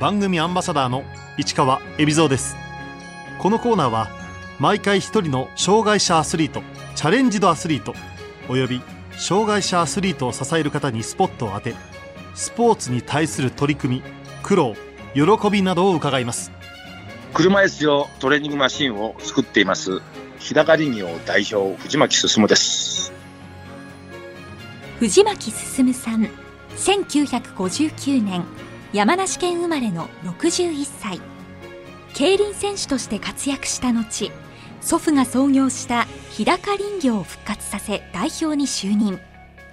番組アンバサダーの市川恵比蔵です。このコーナーは毎回一人の障害者アスリートチャレンジドアスリートおよび障害者アスリートを支える方にスポットを当てスポーツに対する取り組み苦労喜びなどを伺います。車椅子用トレーニングマシンを作っています日高林業代表藤巻進です。藤巻進さん1959年山梨県生まれの61歳。競輪選手として活躍した後祖父が創業した日高林業を復活させ代表に就任。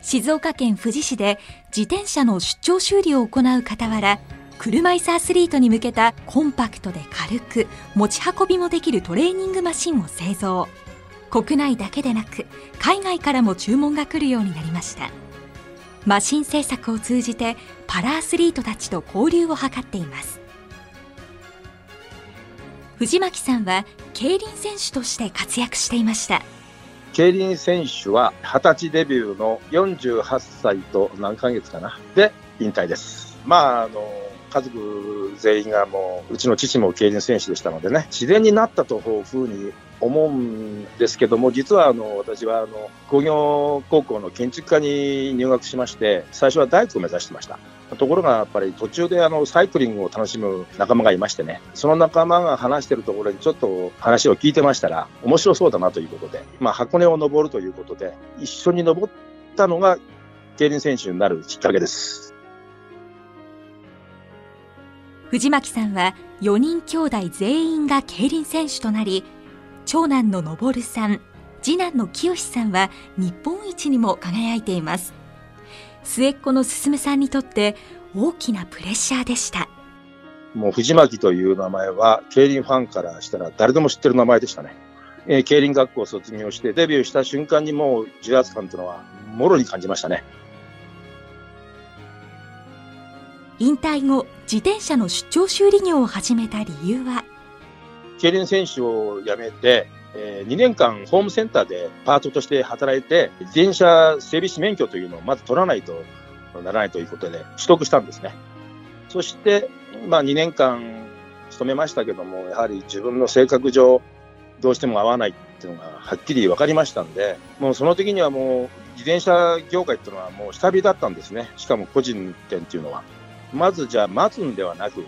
静岡県富士市で自転車の出張修理を行う傍ら車椅子アスリートに向けたコンパクトで軽く持ち運びもできるトレーニングマシンを製造。国内だけでなく海外からも注文が来るようになりました。マシン製作を通じてパラアスリートたちと交流を図っています。藤巻さんは競輪選手として活躍していました。競輪選手は20歳デビューの48歳と何ヶ月かな？で引退です。まああの家族全員がもううちの父も競輪選手でしたのでね自然になったというふうに思うんですけども実はあの私はあの工業高校の建築科に入学しまして最初は大工を目指してましたところがやっぱり途中であのサイクリングを楽しむ仲間がいましてね、その仲間が話してるところにちょっと話を聞いてましたら、面白そうだなということで、まあ、箱根を登るということで、一緒に登ったのが競輪選手になるきっかけです。藤巻さんは4人兄弟全員が競輪選手となり、長男の昇さん、次男の清さんは日本一にも輝いています。末っ子の進さんにとって大きなプレッシャーでした。もう藤巻という名前は競輪ファンからしたら誰でも知ってる名前でしたね。えー、競輪学校を卒業してデビューした瞬間にもう重圧感というのはもろに感じましたね。引退後、自転車の出張修理業を始めた理由は？競輪選手を辞めて、えー、2年間ホームセンターでパートとして働いて、自転車整備士免許というのをまず取らないとならないということで取得したんですね。そして、まあ2年間勤めましたけども、やはり自分の性格上、どうしても合わないっていうのがはっきり分かりましたんで、もうその時にはもう自転車業界っていうのはもう下火だったんですね。しかも個人店っていうのは。まずじゃあ待つんではなく、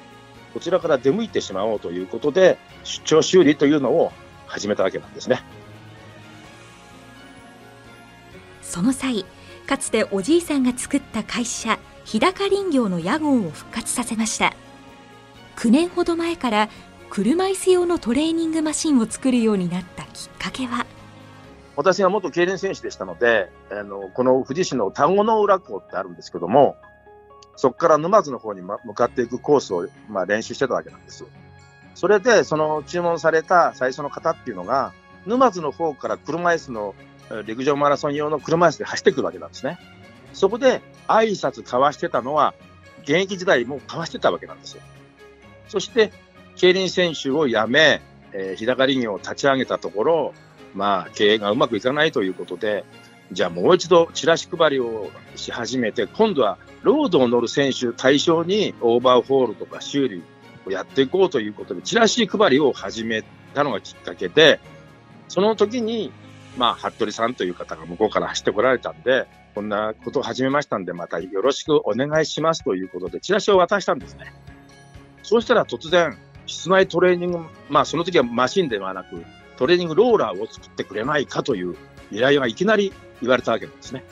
こちらから出向いてしまおうということで、出張修理というのを始めたわけなんですね。その際、かつておじいさんが作った会社、日高林業の屋号を復活させました。9年ほど前から車椅子用のトレーニングマシンを作るようになったきっかけは？私は元競輪選手でしたので、あのこの富士市の田子の浦港ってあるんですけども、そこから沼津の方に向かっていくコースを、まあ、練習してたわけなんですよ。それで、その注文された最初の方っていうのが、沼津の方から車椅子の陸上マラソン用の車椅子で走ってくるわけなんですね。そこで挨拶交わしてたのは、現役時代も交わしてたわけなんですよ。そして、競輪選手を辞め、えー、日高林業を立ち上げたところ、まあ、経営がうまくいかないということで、じゃあもう一度チラシ配りをし始めて、今度はロードを乗る選手対象にオーバーホールとか修理をやっていこうということで、チラシ配りを始めたのがきっかけで、その時に、まあ、服部さんという方が向こうから走ってこられたんで、こんなことを始めましたんで、またよろしくお願いしますということで、チラシを渡したんですね。そうしたら突然、室内トレーニング、まあその時はマシンではなく、トレーニングローラーを作ってくれないかという依頼がいきなり言われたわけなんですね。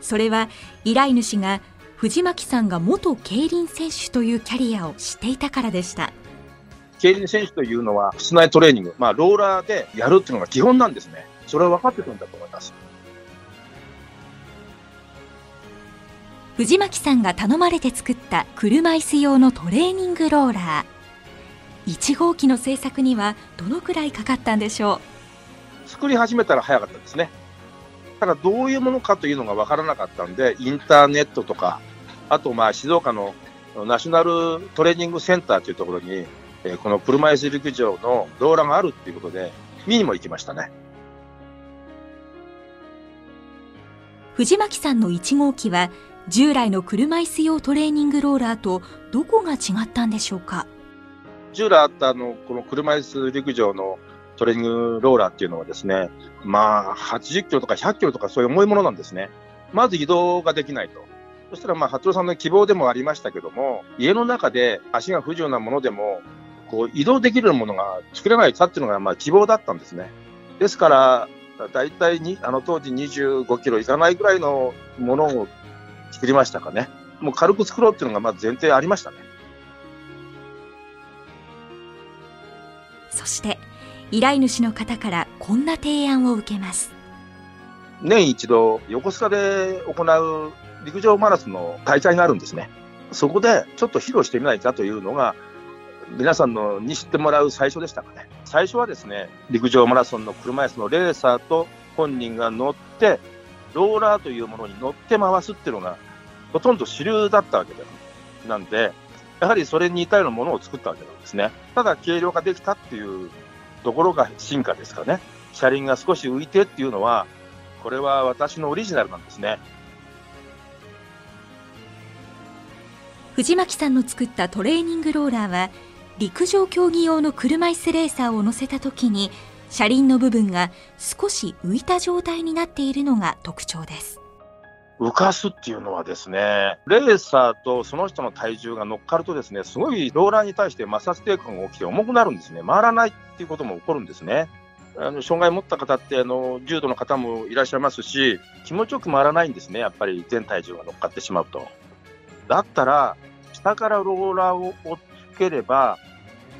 それは依頼主が藤巻さんが元競輪選手というキャリアを知っていたからでした。競輪選手というのは室内トレーニング、まあ、ローラーでやるっていうのが基本なんですね。それは分かってるんだと思います。藤巻さんが頼まれて作った車椅子用のトレーニングローラー。1号機の製作にはどのくらいかかったんでしょう？作り始めたら早かったですねただどういうものかというのが分からなかったんで、インターネットとか、あとまあ静岡のナショナルトレーニングセンターというところに、えー、この車椅子陸上の動画があるっていうことで、見にも行きましたね。藤巻さんの1号機は従来の車椅子用トレーニングローラーとどこが違ったんでしょうか？従来あったあの、この車椅子陸上のトレーニングローラーっていうのはですね、まあ、80キロとか100キロとかそういう重いものなんですね。まず移動ができないと。そしたら、まあ、服部さんの希望でもありましたけども、家の中で足が不自由なものでも、こう、移動できるものが作れないかっていうのが、まあ、希望だったんですね。ですから、大体に、あの当時25キロいかないぐらいのものを作りましたかね。もう軽く作ろうっていうのが、まあ、前提ありましたね。そして、依頼主の方からこんな提案を受けます。年一度、横須賀で行う陸上マラソンの大会があるんですね。そこでちょっと披露してみないかというのが、皆さんのに知ってもらう最初でしたかね。最初はですね、陸上マラソンの車椅子のレーサーと本人が乗って、ローラーというものに乗って回すっていうのが、ほとんど主流だったわけでなんで、やはりそれに似たようなものを作ったわけなんですね。ただ軽量化できたっていうところが進化ですかね。車輪が少し浮いてっていうのは、これは私のオリジナルなんですね。藤巻さんの作ったトレーニングローラーは陸上競技用の車椅子レーサーを乗せた時に車輪の部分が少し浮いた状態になっているのが特徴です浮かすっていうのはですね、レーサーとその人の体重が乗っかるとですね、すごいローラーに対して摩擦抵抗が起きて重くなるんですね。回らないっていうことも起こるんですね。あの障害を持った方ってあの重度の方もいらっしゃいますし、気持ちよく回らないんですね、やっぱり全体重が乗っかってしまうと。だったら、下からローラーを追っつければ、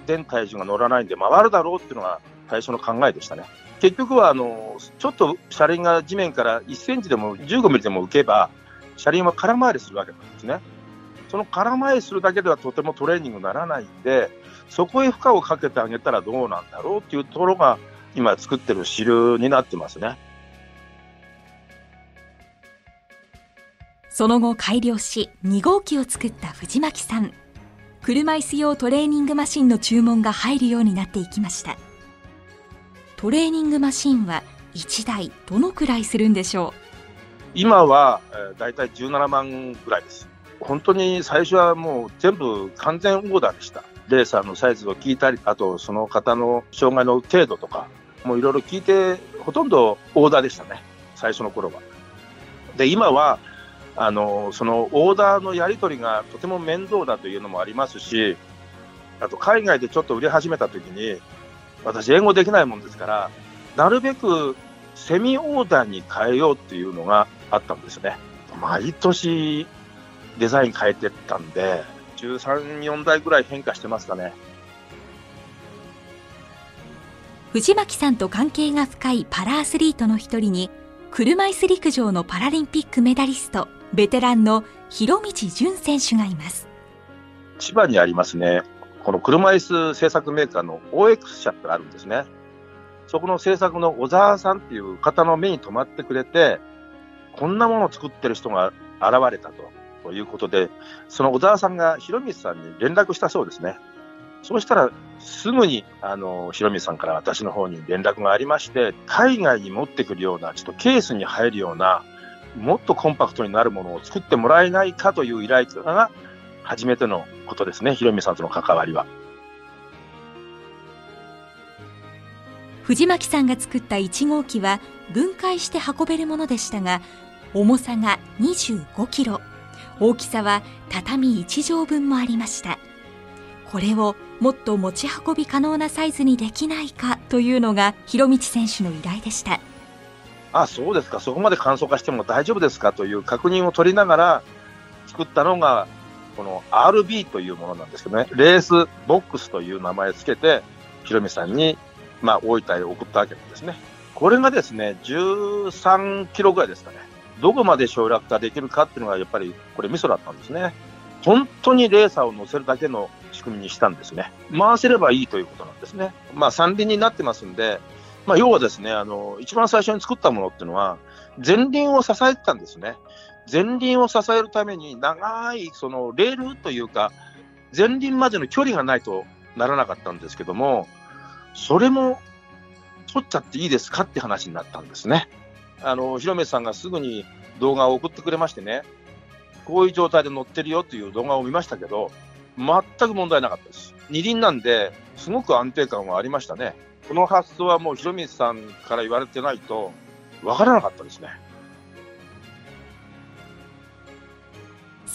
全体重が乗らないんで回るだろうっていうのが最初の考えでしたね。結局はあのちょっと車輪が地面から1センチでも15ミリでも浮けば、車輪は空回りするわけなんですね。その空回りするだけではとてもトレーニングにならないんで、そこへ負荷をかけてあげたらどうなんだろうっていうところが、今作ってる主流になってますね。その後改良し2号機を作った藤巻さん車椅子用トレーニングマシンの注文が入るようになっていきましたトレーニングマシンは1台どのくらいするんでしょう？今は、えー、だいたい17万ぐらいです。本当に最初はもう全部完全オーダーでした。レーサーのサイズを聞いたりあとその方の障害の程度とかもういろいろ聞いてほとんどオーダーでしたね。最初の頃は。で今はあのそのオーダーのやり取りがとても面倒だというのもありますし、あと海外でちょっと売り始めたときに、私、英語できないもんですから、なるべくセミオーダーに変えようっていうのがあったんですね。毎年デザイン変えてったんで、13、4台ぐらい変化してますかね。藤巻さんと関係が深いパラアスリートの一人に、車椅子陸上のパラリンピックメダリスト、ベテランの広道淳選手がいます。千葉にありますね、この車椅子製作メーカーの OX 社ってあるんですね。そこの制作の小沢さんっていう方の目に留まってくれて、こんなものを作ってる人が現れたということで、その小沢さんが広光さんに連絡したそうですね。そうしたら、すぐに、あの、広光さんから私の方に連絡がありまして、海外に持ってくるような、ちょっとケースに入るような、もっとコンパクトになるものを作ってもらえないかという依頼が初めてのことですね、ひろみさんとの関わりは。藤巻さんが作った1号機は分解して運べるものでしたが重さが25キロ。大きさは畳1畳分もありました。これをもっと持ち運び可能なサイズにできないかというのが広道選手の依頼でした。あ、そうですか、そこまで簡素化しても大丈夫ですか？という確認を取りながら作ったのが、この RB というものなんですけどね、レースボックスという名前をつけて、ヒロミさんに、まあ、大分へ送ったわけなんですね。これがですね、13キロぐらいですかね。どこまで省略化できるかっていうのが、やっぱりこれミソだったんですね。本当にレーサーを乗せるだけの仕組みにしたんですね。回せればいいということなんですね。まあ、三輪になってますんで、まあ、要はですね、あの、一番最初に作ったものっていうのは、前輪を支えてたんですね。前輪を支えるために長い、その、レールというか、前輪までの距離がないとならなかったんですけども、それも取っちゃっていいですかって話になったんですね。あの、広めさんがすぐに動画を送ってくれましてね、こういう状態で乗ってるよという動画を見ましたけど、全く問題なかったです。二輪なんで、すごく安定感はありましたね。この発想はもう広光さんから言われてないと、わからなかったですね。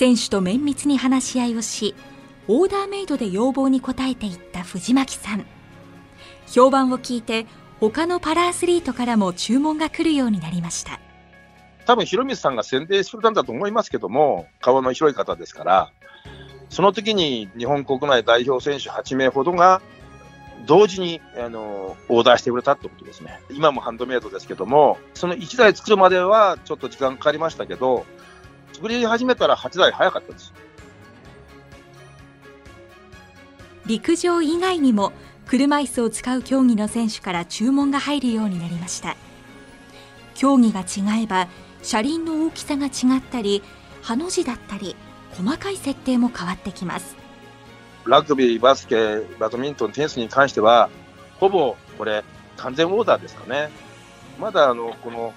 選手と綿密に話し合いをし、オーダーメイドで要望に応えていった藤巻さん。評判を聞いて、他のパラアスリートからも注文が来るようになりました。多分、広光さんが宣伝してくれたんだと思いますけども、顔の広い方ですから、その時に日本国内代表選手8名ほどが同時にあのオーダーしてくれたってことですね。今もハンドメイドですけども、その1台作るまではちょっと時間かかりましたけど、作り始めたら8台早かったです。陸上以外にも車椅子を使う競技の選手から注文が入るようになりました競技が違えば車輪の大きさが違ったりハの字だったり細かい設定も変わってきますラグビー、バスケ、バドミントン、テニスに関しては、ほぼこれ、完全オーダーですかね。まだあのこの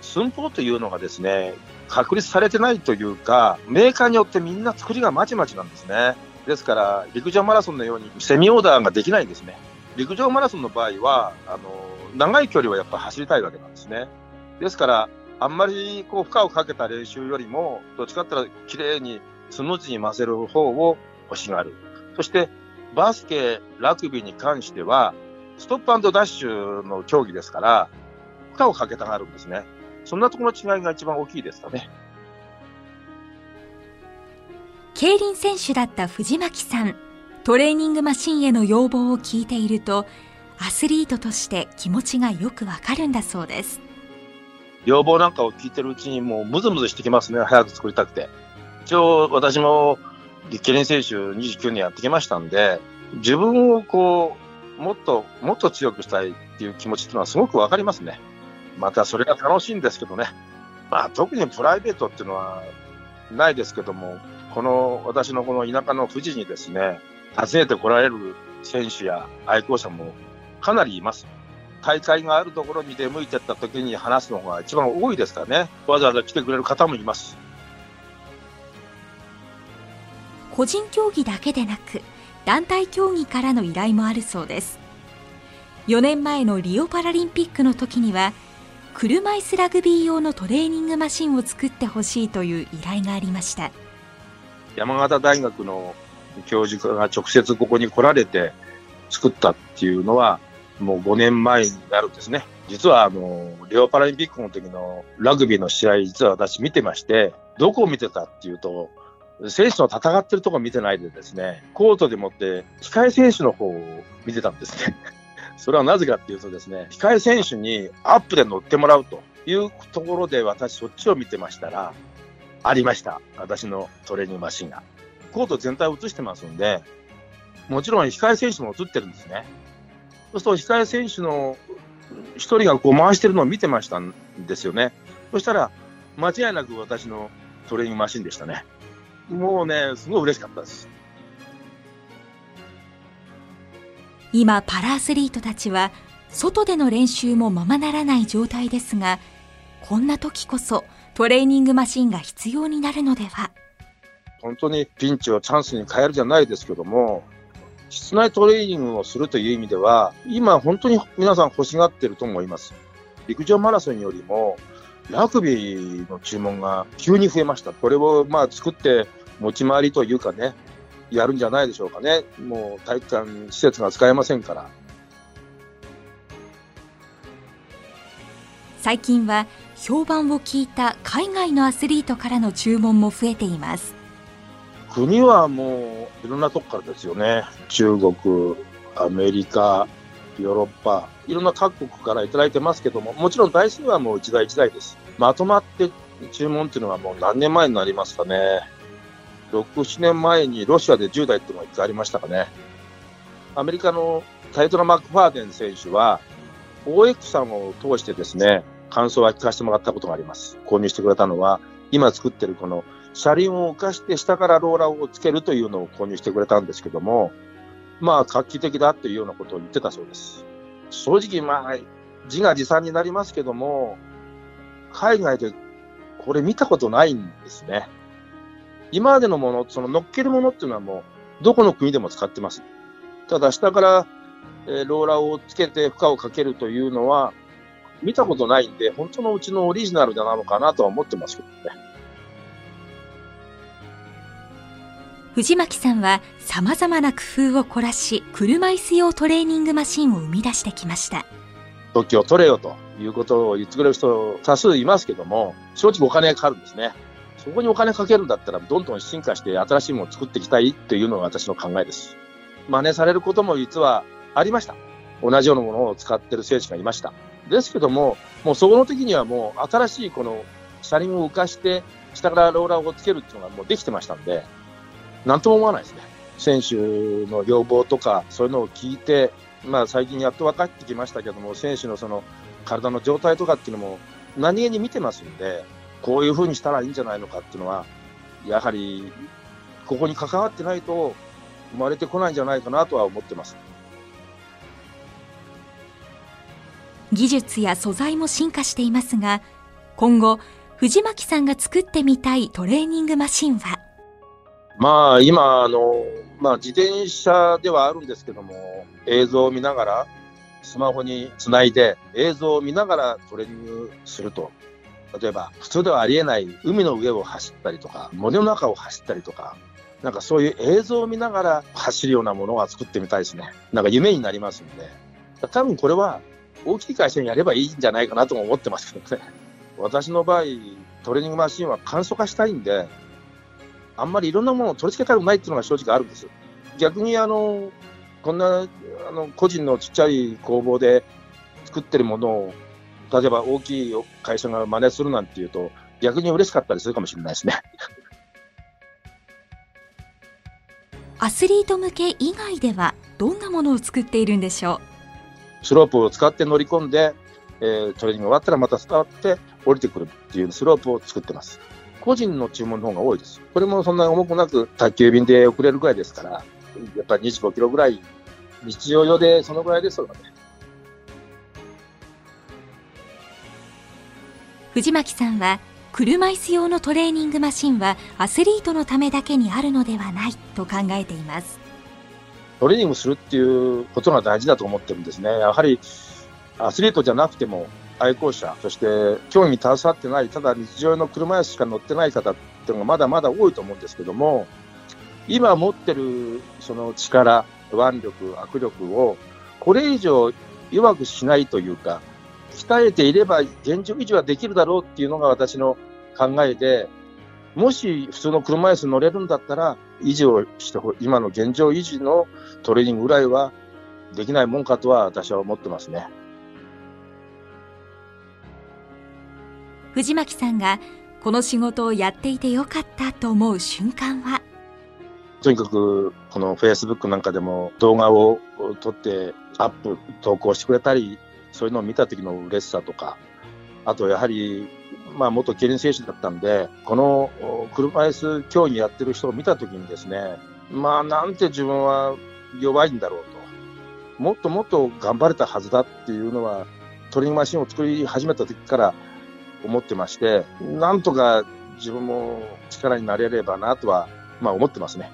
寸法というのがですね、確立されてないというか、メーカーによってみんな作りがまちまちなんですね。ですから、陸上マラソンのようにセミオーダーができないんですね。陸上マラソンの場合は、あの長い距離をやっぱ走りたいわけなんですね。ですから、あんまりこう負荷をかけた練習よりも、どっちかって言ったら綺麗にスムーズに混ぜる方を欲しがる。そして、バスケ、ラグビーに関しては、ストップダッシュの競技ですから、負荷をかけたがるんですね。そんなところの違いが一番大きいですかね。競輪選手だった藤巻さん。トレーニングマシンへの要望を聞いていると、アスリートとして気持ちがよくわかるんだそうです。要望なんかを聞いてるうちにもうムズムズしてきますね。早く作りたくて。一応私も競輪選手29年やってきましたんで、自分をこう、もっと、もっと強くしたいっていう気持ちっていうのはすごくわかりますね。またそれが楽しいんですけどね。まあ特にプライベートっていうのはないですけども、この私のこの田舎の富士にですね、訪ねてこられる選手や愛好者もかなりいます。大会があるところに出向いてった時に話すのが一番多いですからね。わざわざ来てくれる方もいます。個人競技だけでなく、団体競技からの依頼もあるそうです。4年前のリオパラリンピックの時には、車椅子ラグビー用のトレーニングマシンを作ってほしいという依頼がありました。山形大学の教授が直接ここに来られて作ったっていうのは、もう5年前になるんですね。実はあの、リオパラリンピックの時のラグビーの試合、実は私見てまして、どこを見てたっていうと、選手の戦ってるとこ見てないでですね、コートでもって、控え選手の方を見てたんですね。それはなぜかっていうとですね、控え選手にアップで乗ってもらうというところで私そっちを見てましたら、ありました。私のトレーニングマシンが。コート全体を映してますんで、もちろん控え選手も映ってるんですね。そうすると控え選手の一人がこう回してるのを見てましたんですよね。そしたら、間違いなく私のトレーニングマシンでしたね。もうね、すごい嬉しかったです。今、パラアスリートたちは、外での練習もままならない状態ですが、こんな時こそトレーニングマシンが必要になるのでは？本当にピンチをチャンスに変えるじゃないですけども、室内トレーニングをするという意味では、今本当に皆さん欲しがってると思います。陸上マラソンよりも、ラグビーの注文が急に増えました。これをまあ作って持ち回りというかね、やるんじゃないでしょうかね。もう体育館施設が使えませんから。最近は評判を聞いた海外のアスリートからの注文も増えています国はもういろんなとこからですよね中国アメリカヨーロッパいろんな各国から頂いてますけどももちろん台数はもう一台一台ですまとまって注文っていうのはもう何年前になりますかね6、7年前にロシアで10台っていうのが1回ありましたかねアメリカのタイトラ・マックファーデン選手は OX さんを通してですね感想は聞かせてもらったことがあります。購入してくれたのは、今作ってるこの車輪を浮かして下からローラーをつけるというのを購入してくれたんですけども、まあ画期的だというようなことを言ってたそうです。正直まあ、自画自賛になりますけども、海外でこれ見たことないんですね。今までのもの、その乗っけるものっていうのはもう、どこの国でも使ってます。ただ、下から、えー、ローラーをつけて負荷をかけるというのは、見たことないんで、本当のうちのオリジナルなのかなとは思ってますけどね。藤巻さんは様々な工夫を凝らし、車椅子用トレーニングマシンを生み出してきました。特許を取れよということを言ってくれる人多数いますけども、正直お金がかかるんですね。そこにお金かけるんだったら、どんどん進化して新しいものを作っていきたいというのが私の考えです。真似されることも実はありました。同じようなものを使ってる選手がいました。ですけども、もうそこの時にはもう新しいこの車輪を浮かして、下からローラーをつけるっていうのがもうできてましたんで、なんとも思わないですね。選手の要望とか、そういうのを聞いて、まあ最近やっと分かってきましたけども、選手のその体の状態とかっていうのも何気に見てますんで、こういうふうにしたらいいんじゃないのかっていうのは、やはりここに関わってないと生まれてこないんじゃないかなとは思ってます。技術や素材も進化していますが、今後、藤巻さんが作ってみたいトレーニングマシンは？まあ、今、あの、まあ、自転車ではあるんですけども、映像を見ながら、スマホにつないで、映像を見ながらトレーニングすると。例えば、普通ではありえない海の上を走ったりとか、森の中を走ったりとか、なんかそういう映像を見ながら走るようなものは作ってみたいですね。なんか夢になりますんで。多分これは大きい会社にやればいいんじゃないかなとも思ってますけどね。私の場合、トレーニングマシンは簡素化したいんで、あんまりいろんなものを取り付けたくないっていうのが正直あるんです。逆にあの、こんなあの個人のちっちゃい工房で作ってるものを、例えば大きい会社が真似するなんていうと、逆に嬉しかったりするかもしれないですね。アスリート向け以外では、どんなものを作っているんでしょう？スロープを使って乗り込んで、えー、トレーニング終わったらまた伝わって降りてくるっていうスロープを作ってます。個人の注文の方が多いです。これもそんなに重くなく宅急便で送れるぐらいですから、やっぱり25キロぐらい、日常用でそのぐらいですよね。藤巻さんは、車椅子用のトレーニングマシンはアスリートのためだけにあるのではないと考えています。トレーニングするっていうことが大事だと思ってるんですね。やはりアスリートじゃなくても愛好者、そして競技に携わってない、ただ日常の車椅子しか乗ってない方っていうのがまだまだ多いと思うんですけども、今持ってるその力、腕力、握力をこれ以上弱くしないというか、鍛えていれば現状維持はできるだろうっていうのが私の考えで、もし普通の車椅子乗れるんだったら、維持をして、今の現状維持のトレーニングぐらいはできないもんかとは私は思ってますね。藤巻さんがこの仕事をやっていてよかったと思う瞬間は？とにかくこのフェイスブックなんかでも動画を撮ってアップ投稿してくれたりそういうのを見た時の嬉しさとかあとやはりまあ元競輪選手だったんでこの車椅子競技やってる人を見た時にですねまあなんて自分は弱いんだろうともっともっと頑張れたはずだっていうのはトレーニングマシンを作り始めた時から思ってまして、なんとか自分も力になれればなとは、まあ思ってますね。